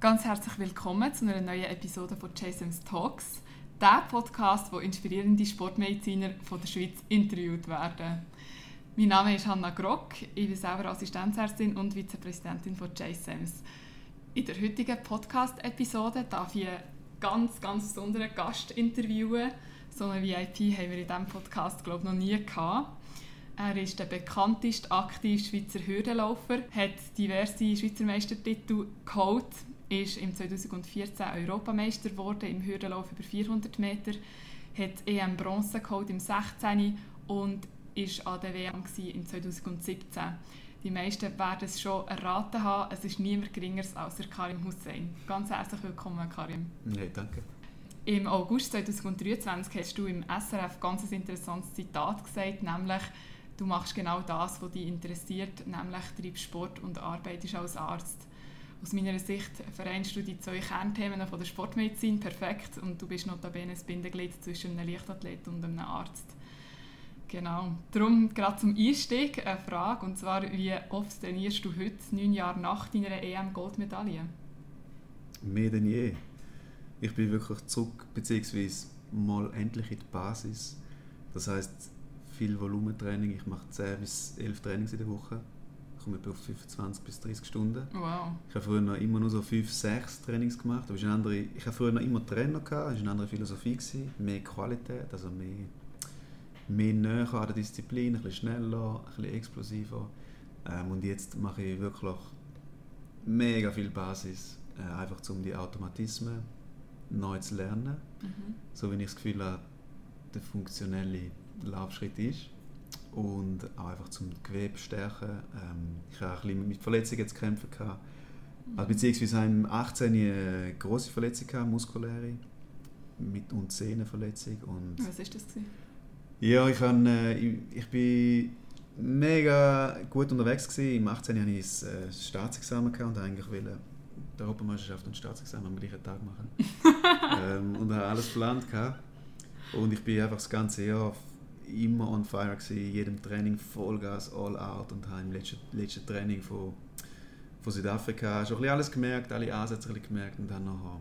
Ganz herzlich willkommen zu einer neuen Episode von Jason's Talks, der Podcast, wo inspirierende Sportmediziner von der Schweiz interviewt werden. Mein Name ist Hanna Grock, ich bin selber Assistenzärztin und Vizepräsidentin von JSAMS. In der heutigen Podcast-Episode darf ich einen ganz, ganz besonderen Gast interviewen. So eine VIP haben wir in diesem Podcast, glaube ich, noch nie gehabt. Er ist der bekannteste aktive Schweizer Hürdenläufer, hat diverse Schweizer Meistertitel geholt, ist im 2014 Europameister geworden im Hürdenlauf über 400 Meter, hat EM Bronze geholt im 16. und ist an der WM im 2017. Die meisten werden es schon erraten haben, es ist niemand geringer als Karim Hussein. Ganz herzlich willkommen, Karim. Nein, danke. Im August 2023 hast du im SRF ganz ein interessantes Zitat gesagt, nämlich du machst genau das, was dich interessiert, nämlich treibst Sport und arbeitest als Arzt. Aus meiner Sicht vereinst du die zwei Kernthemen von der Sportmedizin perfekt und du bist notabene das Bindeglied zwischen einem Leichtathlet und einem Arzt. Genau. Darum gerade zum Einstieg eine Frage, und zwar, wie oft trainierst du heute, neun Jahre nach deiner EM-Goldmedaille? Mehr denn je. Ich bin wirklich zurück, beziehungsweise mal endlich in die Basis. Das heißt viel Volumentraining. Ich mache 10 bis 11 Trainings in der Woche. Ich komme auf 25 bis 30 Stunden. Wow. Ich habe früher noch immer nur so 5, 6 Trainings gemacht. Aber eine andere, ich habe früher noch immer Trainer gehabt. Das war eine andere Philosophie. Gewesen. Mehr Qualität, also mehr, mehr näher an der Disziplin, ein bisschen schneller, ein bisschen explosiver. Ähm, und jetzt mache ich wirklich mega viel Basis, äh, einfach um die Automatismen neu zu lernen. Mhm. So wie ich das Gefühl habe, der funktionelle Laufschritt ist. Und auch einfach zum Gewebe stärken. Ähm, ich habe auch ein bisschen mit Verletzungen zu kämpfen. Gehabt. Also, beziehungsweise im 18 eine große Verletzung gehabt, muskuläre mit und Sehnenverletzung und Was ist das gewesen? ja ich, habe, äh, ich, ich bin mega gut unterwegs gewesen. im 18 hatte ich das äh, Staatsexamen gehabt und eigentlich wollte die Europameisterschaft und das Staatsexamen am gleichen Tag machen ähm, und habe alles geplant gehabt. und ich bin einfach das ganze Jahr immer on fire gewesen, in jedem Training Vollgas, all out und habe im letzten, letzten Training von, von Südafrika schon ein bisschen alles gemerkt, alle Ansätze gemerkt und dann nachher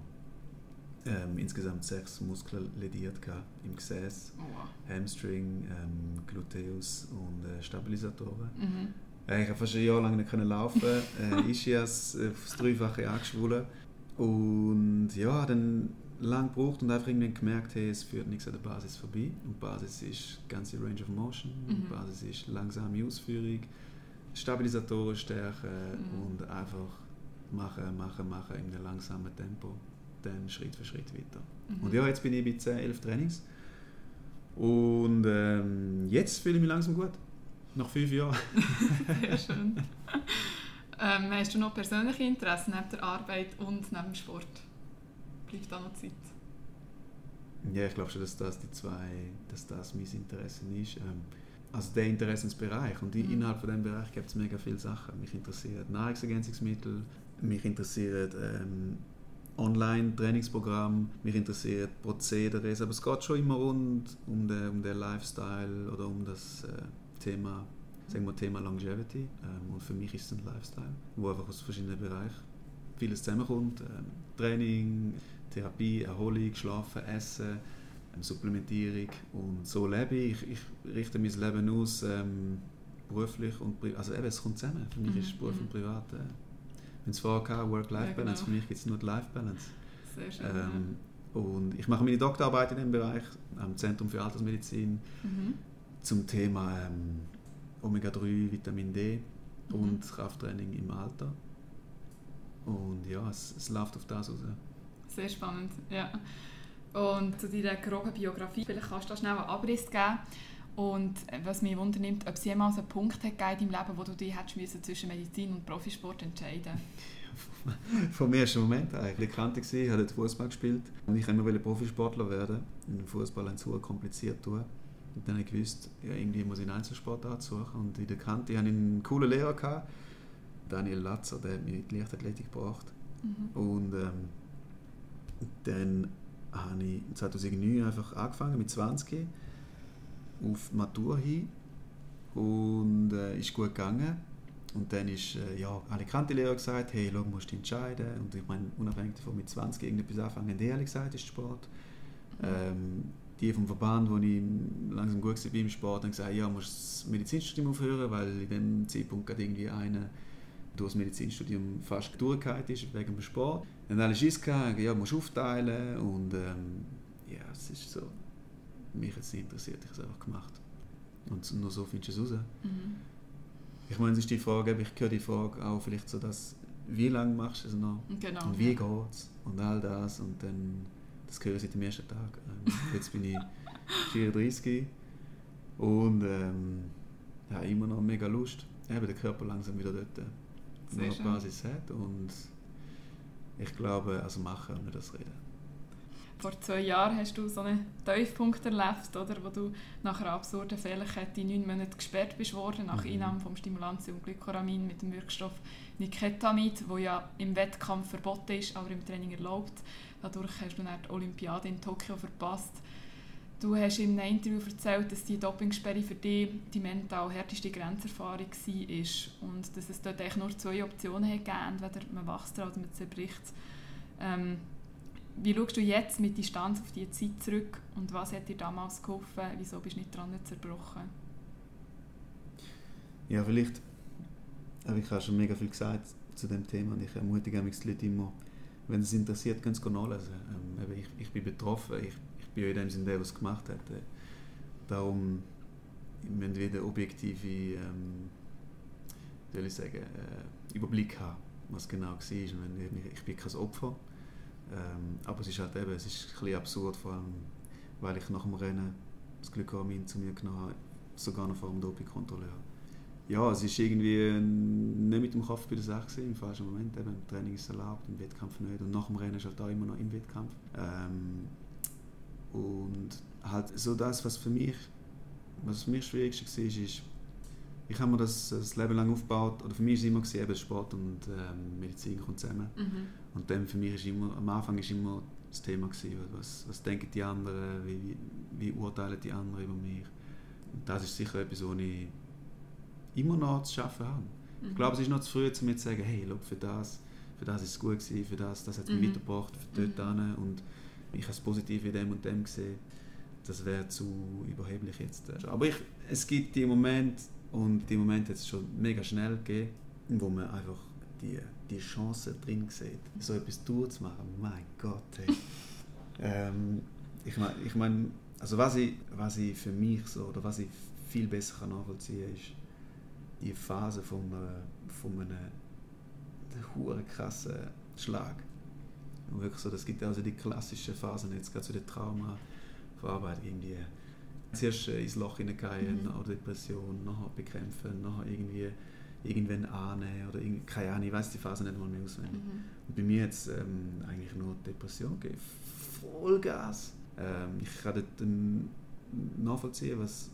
ähm, insgesamt sechs Muskeln lediert gehabt, im Gesäß, Oh, wow. Hamstring, ähm, Gluteus und äh, Stabilisatoren. Mhm. Äh, ich habe fast ein Jahr lang nicht können laufen, äh, Ischias aufs Dreifache angeschwollen und ja, dann lang gebraucht und einfach irgendwann gemerkt, hey, es führt nichts an der Basis vorbei. Und Basis ist die ganze Range of Motion, Mhm. die Basis ist langsame Ausführung, Stabilisatoren stärken Mhm. und einfach machen, machen, machen in einem langsamen Tempo, dann Schritt für Schritt weiter. Mhm. Und ja, jetzt bin ich bei 10, 11 Trainings und ähm, jetzt fühle ich mich langsam gut. Nach fünf Jahren. Sehr schön. ähm, hast du noch persönliche Interessen neben der Arbeit und neben dem Sport? Bleibt da noch Zeit? Ja, ich glaube schon, dass das die zwei, dass das mein Interesse ist. Ähm, also der Interessensbereich. Und Mhm. innerhalb von diesem Bereich gibt es mega viele Sachen. Mich interessieren Nahrungsergänzungsmittel, mich interessiert ähm, Online-Trainingsprogramm, mich interessiert Prozedere. Aber es geht schon immer rund um den, um den Lifestyle oder um das äh, Thema, sagen wir Thema Longevity. Ähm, und für mich ist es ein Lifestyle, wo einfach aus verschiedenen Bereichen vieles zusammenkommt. Ähm, Training, Therapie, Erholung, Schlafen, Essen, ähm, Supplementierung und so lebe ich. Ich, ich richte mein Leben aus, ähm, beruflich und privat. Also eben, es kommt zusammen. Für mich Mhm, ist Beruf mhm. und Privat. Äh, wenn es vorher Work-Life-Balance, Ja, genau. für mich gibt es nur die Life-Balance. Sehr schön. Ähm, und ich mache meine Doktorarbeit in dem Bereich am Zentrum für Altersmedizin ja. mhm. zum Thema ähm, Omega-3, Vitamin D Mhm. und Krafttraining im Alter. Und ja, es, es läuft auf das raus. Sehr spannend, ja. Und zu deiner groben Biografie, vielleicht kannst du da schnell einen Abriss geben. Und äh, was mich wundernimmt, ob es jemals einen Punkt hat gegeben in deinem Leben, wo du dich hättest müssen zwischen Medizin und Profisport entscheiden Vom ersten Moment eigentlich. Kannte ich ich habe dort Fußball gespielt und ich wollte immer Profisportler werden. Und Fußball ein zu kompliziert tun. Und dann habe ich gewusst, ja, irgendwie muss ich einen Einzelsport suchen. Und in der Kante hatte ich einen coolen Lehrer, gehabt, Daniel Latzer, der hat mich in die Leichtathletik gebracht. Mhm. Und ähm, dann habe ich 2009 einfach angefangen mit 20 auf Matur hin und äh, ist gut gegangen. Und dann ist äh, ja, alle Kante-Lehrer gesagt, hey, schau, musst du entscheiden. Und ich meine, unabhängig davon, mit 20 irgendetwas anfangen, haben gesagt, ist Sport. Ähm, die vom Verband, wo ich langsam gut war im Sport, haben gesagt, ja, musst das Medizinstudium aufhören, weil in dem Zeitpunkt gerade irgendwie einer durch das Medizinstudium fast durchgehalten ist wegen dem Sport. Dann alle Schiss gehabt, ja, musst aufteilen und ähm, ja, es ist so, mich jetzt nicht interessiert, ich habe es einfach gemacht. Und nur so findest du es raus. Mhm. Ich meine, es ist die Frage, ich höre die Frage auch vielleicht so, dass wie lange machst du es noch Genau. und wie ja. geht's und all das und dann, das höre ich seit dem ersten Tag. Ähm, jetzt bin ich 34 und ähm, ja, immer noch mega Lust. Eben der Körper langsam wieder dort, Sehr schön. Basis hat und ich glaube, also machen nicht das reden. Vor zwei Jahren hast du so einen Tiefpunkt erlebt, oder, wo du nach einer absurden Fehlerkette neun Monate gesperrt bist worden, nach Mhm. Einnahme vom Stimulantium Glycoramin mit dem Wirkstoff Niketamid, wo ja im Wettkampf verboten ist, aber im Training erlaubt. Dadurch hast du dann die Olympiade in Tokio verpasst. Du hast in einem Interview erzählt, dass die Dopingsperre für dich die mental härteste Grenzerfahrung war und dass es dort eigentlich nur zwei Optionen gegeben entweder man wächst oder man zerbricht ähm, Wie schaust du jetzt mit Distanz auf diese Zeit zurück und was hat dir damals geholfen? Wieso bist du nicht dran zerbrochen? Ja, vielleicht, aber ich habe schon mega viel gesagt zu dem Thema und ich ermutige mich die Leute immer, wenn es interessiert, können sie nachlesen. Ähm, ich, ich bin betroffen, ich bin ja in dem Sinne der, es gemacht hat. Äh, darum müssen wir wieder objektive, ähm, soll ich sagen, äh, Überblick haben, was genau war. Und wenn ich, bin kein Opfer, ähm, aber es ist halt eben, es ist ein bisschen absurd, vor allem, weil ich nach dem Rennen das Glykoramin zu mir genommen habe, sogar noch vor dem Dopingkontrolleur. Ja, es ist irgendwie nicht mit dem Kopf bei der Sache im falschen Moment. Eben, Training ist erlaubt, im Wettkampf nicht. Und nach dem Rennen ist halt auch immer noch im Wettkampf. Ähm, und halt so das, was für mich, was für mich das Schwierigste war, ist, ich habe mir das, das Leben lang aufgebaut, oder für mich war es immer eben Sport und ähm, Medizin kommt zusammen. Mhm. Und dann für mich ist immer, am Anfang ist immer das Thema gewesen, was, was denken die anderen, wie, wie, urteilen die anderen über mich. Und das ist sicher etwas, wo ich immer noch zu schaffen habe. Mhm. Ich glaube, es ist noch zu früh, um mir zu sagen, hey, schau, für das, für das ist es gut gewesen, für das, das hat es mich Mhm. weitergebracht, für dort Mhm. hin und ich habe das Positive in dem und dem gesehen. Das wäre zu überheblich jetzt. Aber ich, es gibt die Momente, und die Momente hat es schon mega schnell gegeben, wo man einfach die, die Chance drin sieht, so etwas durchzumachen. Mein Gott, hey. ähm, ich meine, ich mein, also was ich, was ich für mich so, oder was ich viel besser kann nachvollziehen kann, ist die Phase von, einer- von einem hure krassen Schlag. Und wirklich so, das gibt also die klassischen Phasen, jetzt gerade zu der Traumaverarbeitung, irgendwie zuerst äh, ins Loch hineingehen, Mhm. oder Depression, nachher bekämpfen, nachher irgendwie irgendwann annehmen oder irgendwie, keine Ahnung, ich weiß die Phase nicht mal mehr auswendig. Mhm. Und bei mir jetzt ähm, eigentlich nur Depression gegeben. Vollgas. Ähm, ich kann dort ähm, nachvollziehen, was.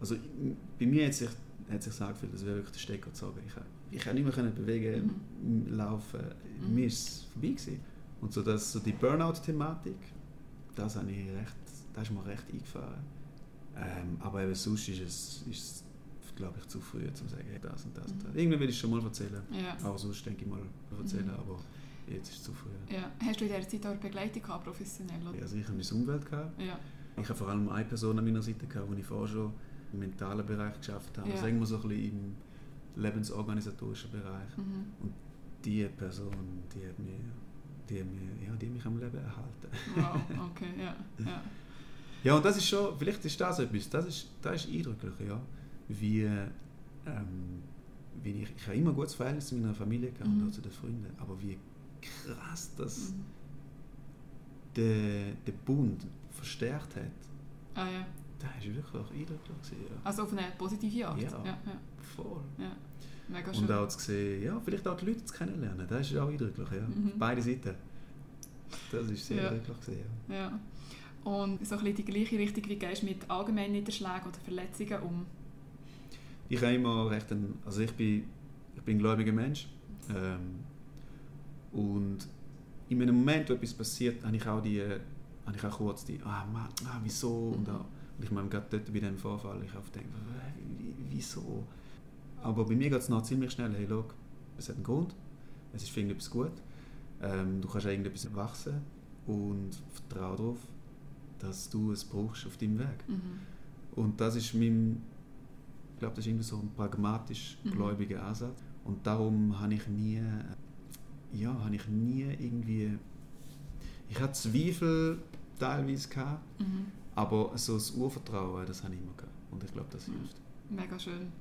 Also bei mir hat sich, hat sich angefühlt, als wäre wirklich der Stecker gezogen. Ich, ich konnte nicht mehr bewegen, m- laufen. Mhm. Mir ist es vorbei. Gewesen. Und so, das, so die Burnout-Thematik, das, habe ich recht, das ist mir recht eingefahren. Ähm, aber eben sonst ist es, ist es glaube ich, zu früh, um zu sagen, hey, das und das und das. Mhm. Irgendwann will ich es schon mal erzählen. Ja. Aber sonst denke ich mal erzählen, Mhm. aber jetzt ist es zu früh. ja. Hast du in dieser Zeit auch Begleitung gehabt, professionell? Oder? Ja, Also ich habe meine Umwelt gehabt. Ja. Ich habe vor allem eine Person an meiner Seite gehabt, die ich vorher schon im mentalen Bereich geschafft habe. Ja. Sagen wir so ein bisschen im lebensorganisatorischen Bereich. Mhm. Und diese Person, die hat, mir, die, hat mir, ja, die hat mich am Leben erhalten. Wow, okay, ja. ja. Ja, und das ist schon, vielleicht ist das etwas, das ist, das ist eindrücklich, ja. Wie, ähm, wie ich, ich habe immer ein gutes Verhältnis zu meiner Familie gehabt und Mhm. auch zu den Freunden, aber wie krass das Mhm. den, den Bund verstärkt hat, Ah, ja. Das ist wirklich auch eindrücklich ja. Also auf eine positive Art. Ja. ja, ja. Voll. ja. Mega schön. Und auch zu sehen, ja, vielleicht auch die Leute zu kennenlernen, das ist auch eindrücklich, ja. Mhm. Beide Seiten. Das ist sehr Ja. eindrücklich ja. Ja. Und so ein bisschen die gleiche Richtung, wie gehst du mit allgemeinen Niederschlägen oder Verletzungen um? Ich habe immer recht ein, also ich bin, ich bin ein gläubiger Mensch ähm, und in einem Moment, wo etwas passiert, habe ich auch die, habe ich auch kurz die, ah Mann, ah, wieso und, Mhm. auch, und ich meine gerade dort bei dem Vorfall, ich habe gedacht, wie- wieso? Aber bei mir geht es noch ziemlich schnell. Hey, schau, es hat einen Grund, es ist für irgendetwas gut. Ähm, du kannst an irgendetwas wachsen und vertraue darauf, dass du es brauchst auf deinem Weg. Mhm. Und das ist mein, ich glaube, das ist irgendwie so ein pragmatisch Mhm. gläubiger Ansatz. Und darum habe ich nie, ja, habe ich nie irgendwie, ich hatte Zweifel teilweise gehabt, Mhm. Aber so das Urvertrauen, das habe ich immer gehabt. Und ich glaube, das Mhm. hilft. Mega schön.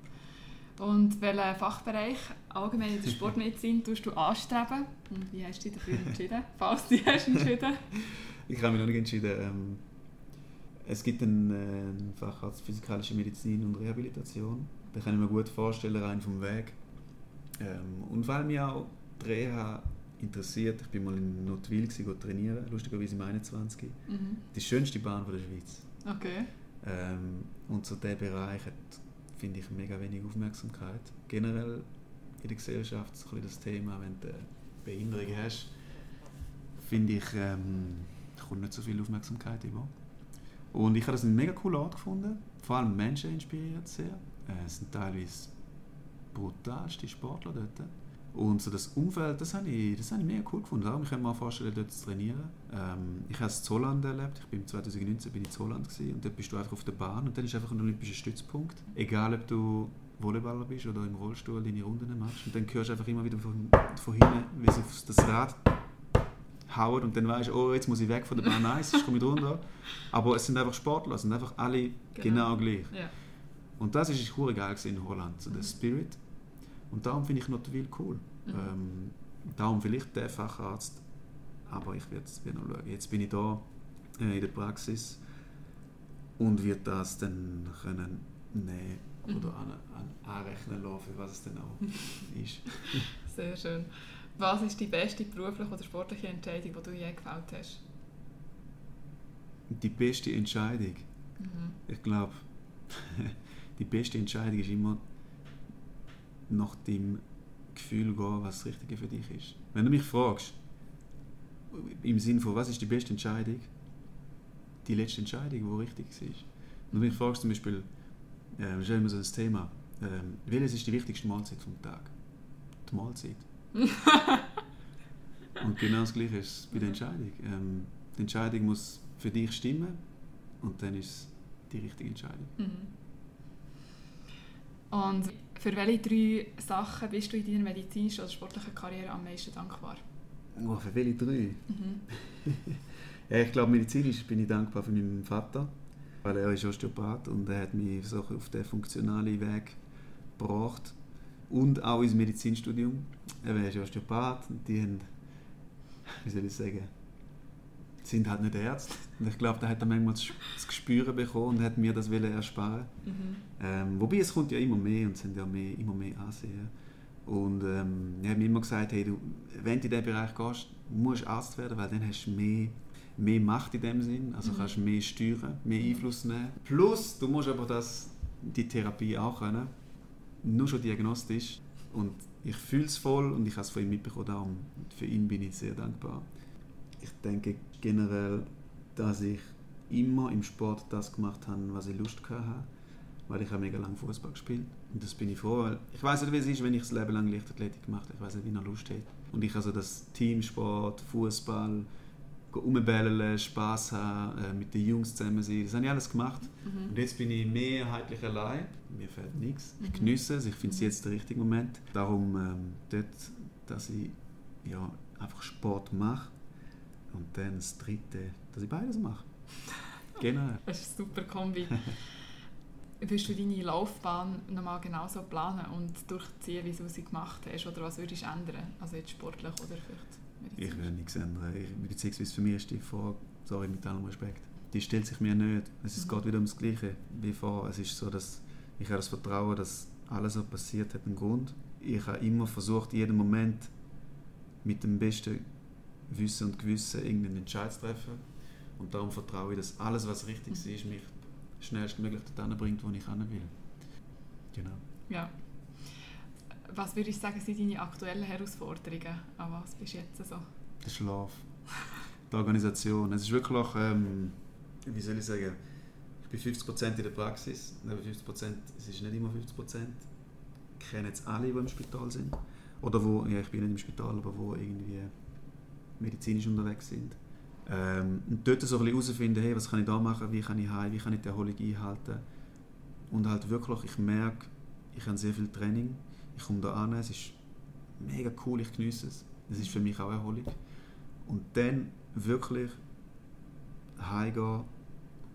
Und welchen Fachbereich allgemein in der Sportmedizin tust du anstreben? Und wie hast du dich dafür entschieden? Falls du dich hast entschieden. Ich habe mich noch nicht entschieden. Ähm, es gibt einen, äh, Facharzt Physikalische Medizin und Rehabilitation. Den kann ich mir gut vorstellen, rein vom Weg. Ähm, und weil mich auch die Reha interessiert, ich bin mal in Notwil trainieren, lustigerweise im 21. Mhm. Die schönste Bahn von der Schweiz. Okay. Ähm, und so der Bereich hat, finde ich, mega wenig Aufmerksamkeit. Generell in der Gesellschaft so ein das Thema, wenn du eine Behinderung hast, finde ich, ähm, kommt nicht so viel Aufmerksamkeit über. Und ich habe das einen mega coolen Ort gefunden. Vor allem Menschen inspiriert sehr. Äh, es sind teilweise brutalste Sportler dort. Und so das Umfeld, das habe ich, das habe ich mega cool gefunden. Darum, ich kann mir auch vorstellen, dort zu trainieren. Ähm, ich habe es in Zollland erlebt. Ich bin 2019 bin ich in gewesen, und dort bist du einfach auf der Bahn und dann ist einfach ein olympischer Stützpunkt. Egal, ob du Volleyballer bist oder im Rollstuhl deine Runden machst. Und dann hörst du einfach immer wieder von, von hinten, wie sie auf das Rad hauen und dann weißt du, oh, jetzt muss ich weg von der Bahn, nice, ich komme runter. Aber es sind einfach Sportler, es sind einfach alle genau, gleich. Ja. Und das ist hure geil in Holland, so der Mhm. Spirit. Und darum finde ich Notwil cool. Mhm. Ähm, darum vielleicht der Facharzt, aber ich werde es noch schauen. Jetzt bin ich da äh, in der Praxis und wird das dann können nehmen Mhm. oder an, an, anrechnen lassen, für was es dann auch ist. Sehr schön. Was ist die beste berufliche oder sportliche Entscheidung, die du je gefällt hast? Die beste Entscheidung, Mhm. ich glaube, die beste Entscheidung ist immer nach dem Gefühl gehen, was das Richtige für dich ist. Wenn du mich fragst, im Sinne von, was ist die beste Entscheidung? Die letzte Entscheidung, die richtig war. Wenn du mich fragst zum Beispiel, äh, ist ja immer so ein Thema, ähm, welches ist die wichtigste Mahlzeit vom Tag? Die Mahlzeit. Und genau das Gleiche ist es bei der Entscheidung. Ähm, die Entscheidung muss für dich stimmen und dann ist es die richtige Entscheidung. Mhm. Und für welche drei Sachen bist du in deiner medizinischen oder sportlichen Karriere am meisten dankbar? Oh, für welche drei? Mhm. Ja, ich glaube, medizinisch bin ich dankbar für meinen Vater, weil er ist Osteopath und er hat mich so auf den funktionalen Weg gebracht. Und auch ins Medizinstudium. Er ist Osteopath und die haben, wie soll ich sagen, sind halt nicht Ärzte. Und ich glaube, da hat er manchmal das Gespür bekommen und hat mir das wollen ersparen Mhm. ähm, Wobei es kommt ja immer mehr und es sind ja mehr, immer mehr Ansehen. Und ähm, er hat mir immer gesagt, hey, du, wenn du in diesen Bereich gehst, musst du Arzt werden, weil dann hast du mehr, mehr Macht in dem Sinn, also Mhm. kannst du mehr steuern, mehr Einfluss nehmen. Plus, du musst aber das, die Therapie auch können, nur schon diagnostisch. Und ich fühle es voll und ich habe es von ihm mitbekommen, darum für ihn bin ich sehr dankbar. Ich denke generell, dass ich immer im Sport das gemacht habe, was ich Lust hatte weil ich habe mega lange Fußball gespielt und das bin ich froh, weil ich weiß nicht, wie es ist, wenn ich das Leben lang Leichtathletik gemacht habe. Ich weiß nicht, wie ich noch Lust hätte. Und ich also das Teamsport, Fußball, rumbällen, Spaß haben, äh, mit den Jungs zusammen sein, das habe ich alles gemacht. Mhm. Und jetzt bin ich mehrheitlich allein. Mir fehlt nichts. Ich Mhm. genieße es. Ich finde es Mhm. jetzt der richtige Moment. Darum ähm, dort, dass ich ja, einfach Sport mache und dann das Dritte, dass ich beides mache. Genau. Das ist eine super Kombi. Würdest du deine Laufbahn nochmal genauso planen und durchziehen, wie du sie gemacht hast? Oder was würdest du ändern? Also jetzt sportlich oder vielleicht Ich medizinisch? will nichts ändern. Ich, beziehungsweise für mich ist die Frage, sorry, mit allem Respekt, die stellt sich mir nicht. Es ist Mhm. geht wieder ums Gleiche wie vor. Es ist so, dass ich habe das Vertrauen, dass alles, was passiert, hat einen Grund. Ich habe immer versucht, jeden Moment mit dem besten Wissen und Gewissen irgendeinen Entscheid zu treffen. Und darum vertraue ich, dass alles, was richtig Mhm. ist, mich schnellstmöglich dorthin bringt, wo ich hin will. Genau. Ja. Was würdest du sagen, sind deine aktuellen Herausforderungen? An was bist du jetzt so? Der Schlaf. Die Organisation. Es ist wirklich, ähm, wie soll ich sagen, ich bin 50% in der Praxis. Eben 50%, es ist nicht immer 50%. kennen jetzt alle, die im Spital sind. Oder wo, ja, ich bin nicht im Spital, aber wo irgendwie medizinisch unterwegs sind. Ähm, und dort so ein bisschen herausfinden, hey, was kann ich da machen, wie kann ich heim, wie kann ich die Erholung einhalten. Und halt wirklich, ich merke, ich habe sehr viel Training, ich komme da an, es ist mega cool, ich genieße es. Das ist für mich auch Erholung. Und dann wirklich heimgehen,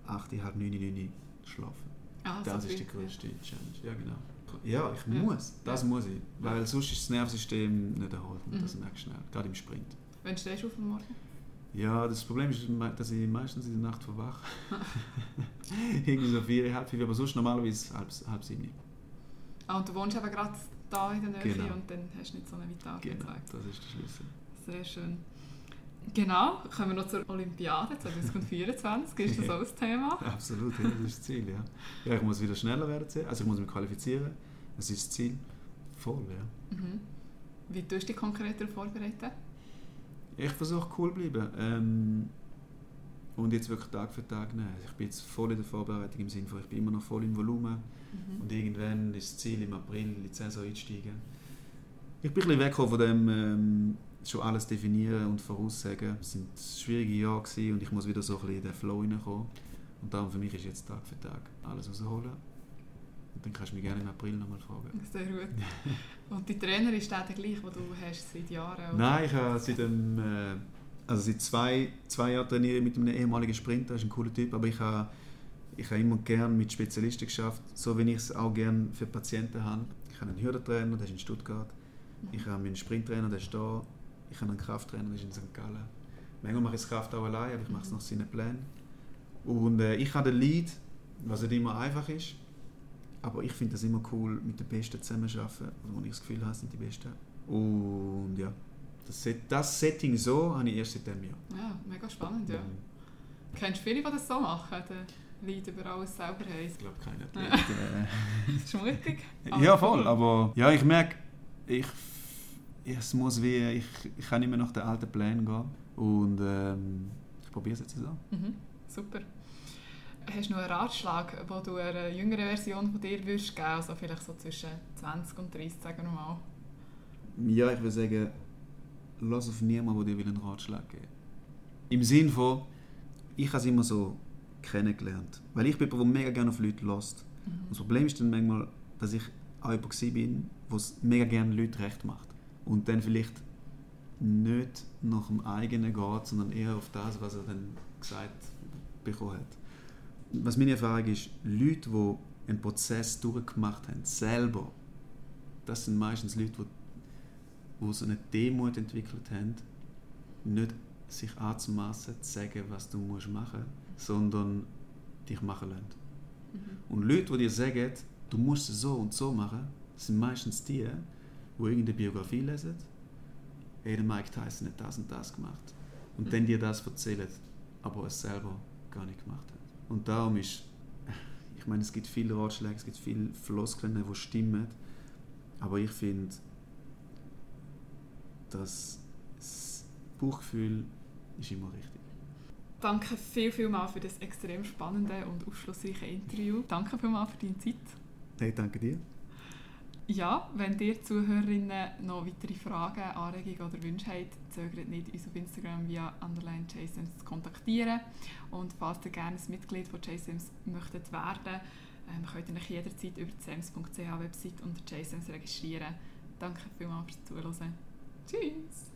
8, halb 9, 9 schlafen. Ah, Das so ist die größte Challenge. Ja, genau. Ja, ich Ja. muss. Das Ja. muss ich. Weil sonst ist das Nervensystem nicht erholt. Und das Mhm. merkst du schnell. Gerade im Sprint. Wann stehst du auf am Morgen? Ja, das Problem ist, dass ich meistens in der Nacht verwache. Irgendwie so vier, halb fünf, aber sonst normalerweise halb, halb sieben. Ah, und du wohnst eben gerade da in der Nähe Genau. und dann hast du nicht so einen Vital Genau, gezeigt. das ist der Schlüssel. Sehr schön. Genau, kommen wir noch zur Olympiade 2024. Ist das auch das Thema? Absolut, ja, das ist das Ziel. Ja. ja, ich muss wieder schneller werden. Also ich muss mich qualifizieren. Das ist das Ziel. Voll, ja. Mhm. Wie tust du dich konkreter vorbereiten? Ich versuche cool zu bleiben. Ähm, und jetzt wirklich Tag für Tag nehmen. Ich bin jetzt voll in der Vorbereitung im Sinne von, ich bin immer noch voll im Volumen. Mhm. Und irgendwann ist das Ziel, im April in die Saison einzusteigen. Ich bin ein bisschen weggekommen von dem, ähm, schon alles definieren und voraussagen. Es sind schwierige Jahre gewesen und ich muss wieder so ein bisschen in den Flow hineinkommen. Und darum für mich ist jetzt Tag für Tag alles rausholen. Dann kannst du mich gerne im April nochmal fragen. Sehr gut. Und die Trainer ist der gleiche, den du hast seit Jahren? oder? Nein, ich habe seit, dem, äh, also seit zwei, zwei Jahren trainiere mit einem ehemaligen Sprinter, das ist ein cooler Typ, aber ich habe, ich habe immer gerne mit Spezialisten geschafft, so wie ich es auch gerne für Patienten habe. Ich habe einen Hürdentrainer, der ist in Stuttgart. Ich habe meinen Sprinttrainer, der ist da. Ich habe einen Krafttrainer, der ist in St. Gallen. Manchmal mache ich das Kraft auch allein, aber ich mache es nach seinen Plänen. Und äh, ich habe den Lead, was nicht immer einfach ist. Aber ich finde es immer cool, mit den Besten zusammenzuarbeiten. Also, wo ich das Gefühl habe, sind die Besten. Und ja, das, Set- das Setting so habe ich erst seit diesem Jahr. Ja, mega spannend, ja. Kennst du viele, die das so machen? Den Leid über alles selber haben? Ich glaube, keiner Ja. Äh, Das ist mutig. Ja, voll, aber ja, ich merke, ich, es muss wie, ich, ich kann nicht mehr nach den alten Plänen gehen und ähm, ich probiere es jetzt so. Mhm, super. Hast du noch einen Ratschlag, den du einer jüngeren Version von dir würdest geben also vielleicht so zwischen 20 und 30, sagen wir mal? Ja, ich würde sagen, lass auf niemanden, der dir einen Ratschlag geben will. Im Sinn von, ich habe es immer so kennengelernt. Weil ich bin jemand, der mega gerne auf Leute lässt. Und das Problem ist dann manchmal, dass ich auch jemand bin, der es mega gerne Leute recht macht. Und dann vielleicht nicht nach dem eigenen geht, sondern eher auf das, was er dann gesagt bekommen hat. Was meine Erfahrung ist, Leute, die einen Prozess durchgemacht haben, selber, das sind meistens Leute, die, die so eine Demut entwickelt haben, nicht sich anzumassen, zu sagen, was du musst machen musst, sondern dich machen lassen. Mhm. Und Leute, die dir sagen, du musst es so und so machen, sind meistens die, die irgendeine Biografie lesen. Hey, der Mike Tyson hat das und das gemacht. Und Mhm. dann dir das erzählen, aber es selber gar nicht gemacht hat. Und darum ist, ich meine, es gibt viele Ratschläge, es gibt viele Floskeln, die stimmen, aber ich finde, dass das Bauchgefühl ist immer richtig. Danke viel, viel mal für das extrem spannende und aufschlussreiche Interview. Danke viel mal für deine Zeit. Hey, danke dir. Ja, wenn ihr Zuhörerinnen noch weitere Fragen, Anregungen oder Wünsche habt, zögert nicht, uns auf Instagram via underline JSIMS zu kontaktieren. Und falls ihr gerne ein Mitglied von JSIMS möchtet werden, ähm, könnt ihr euch jederzeit über die sems.ch Website unter JSIMS registrieren. Danke vielmals fürs Zuhören. Tschüss!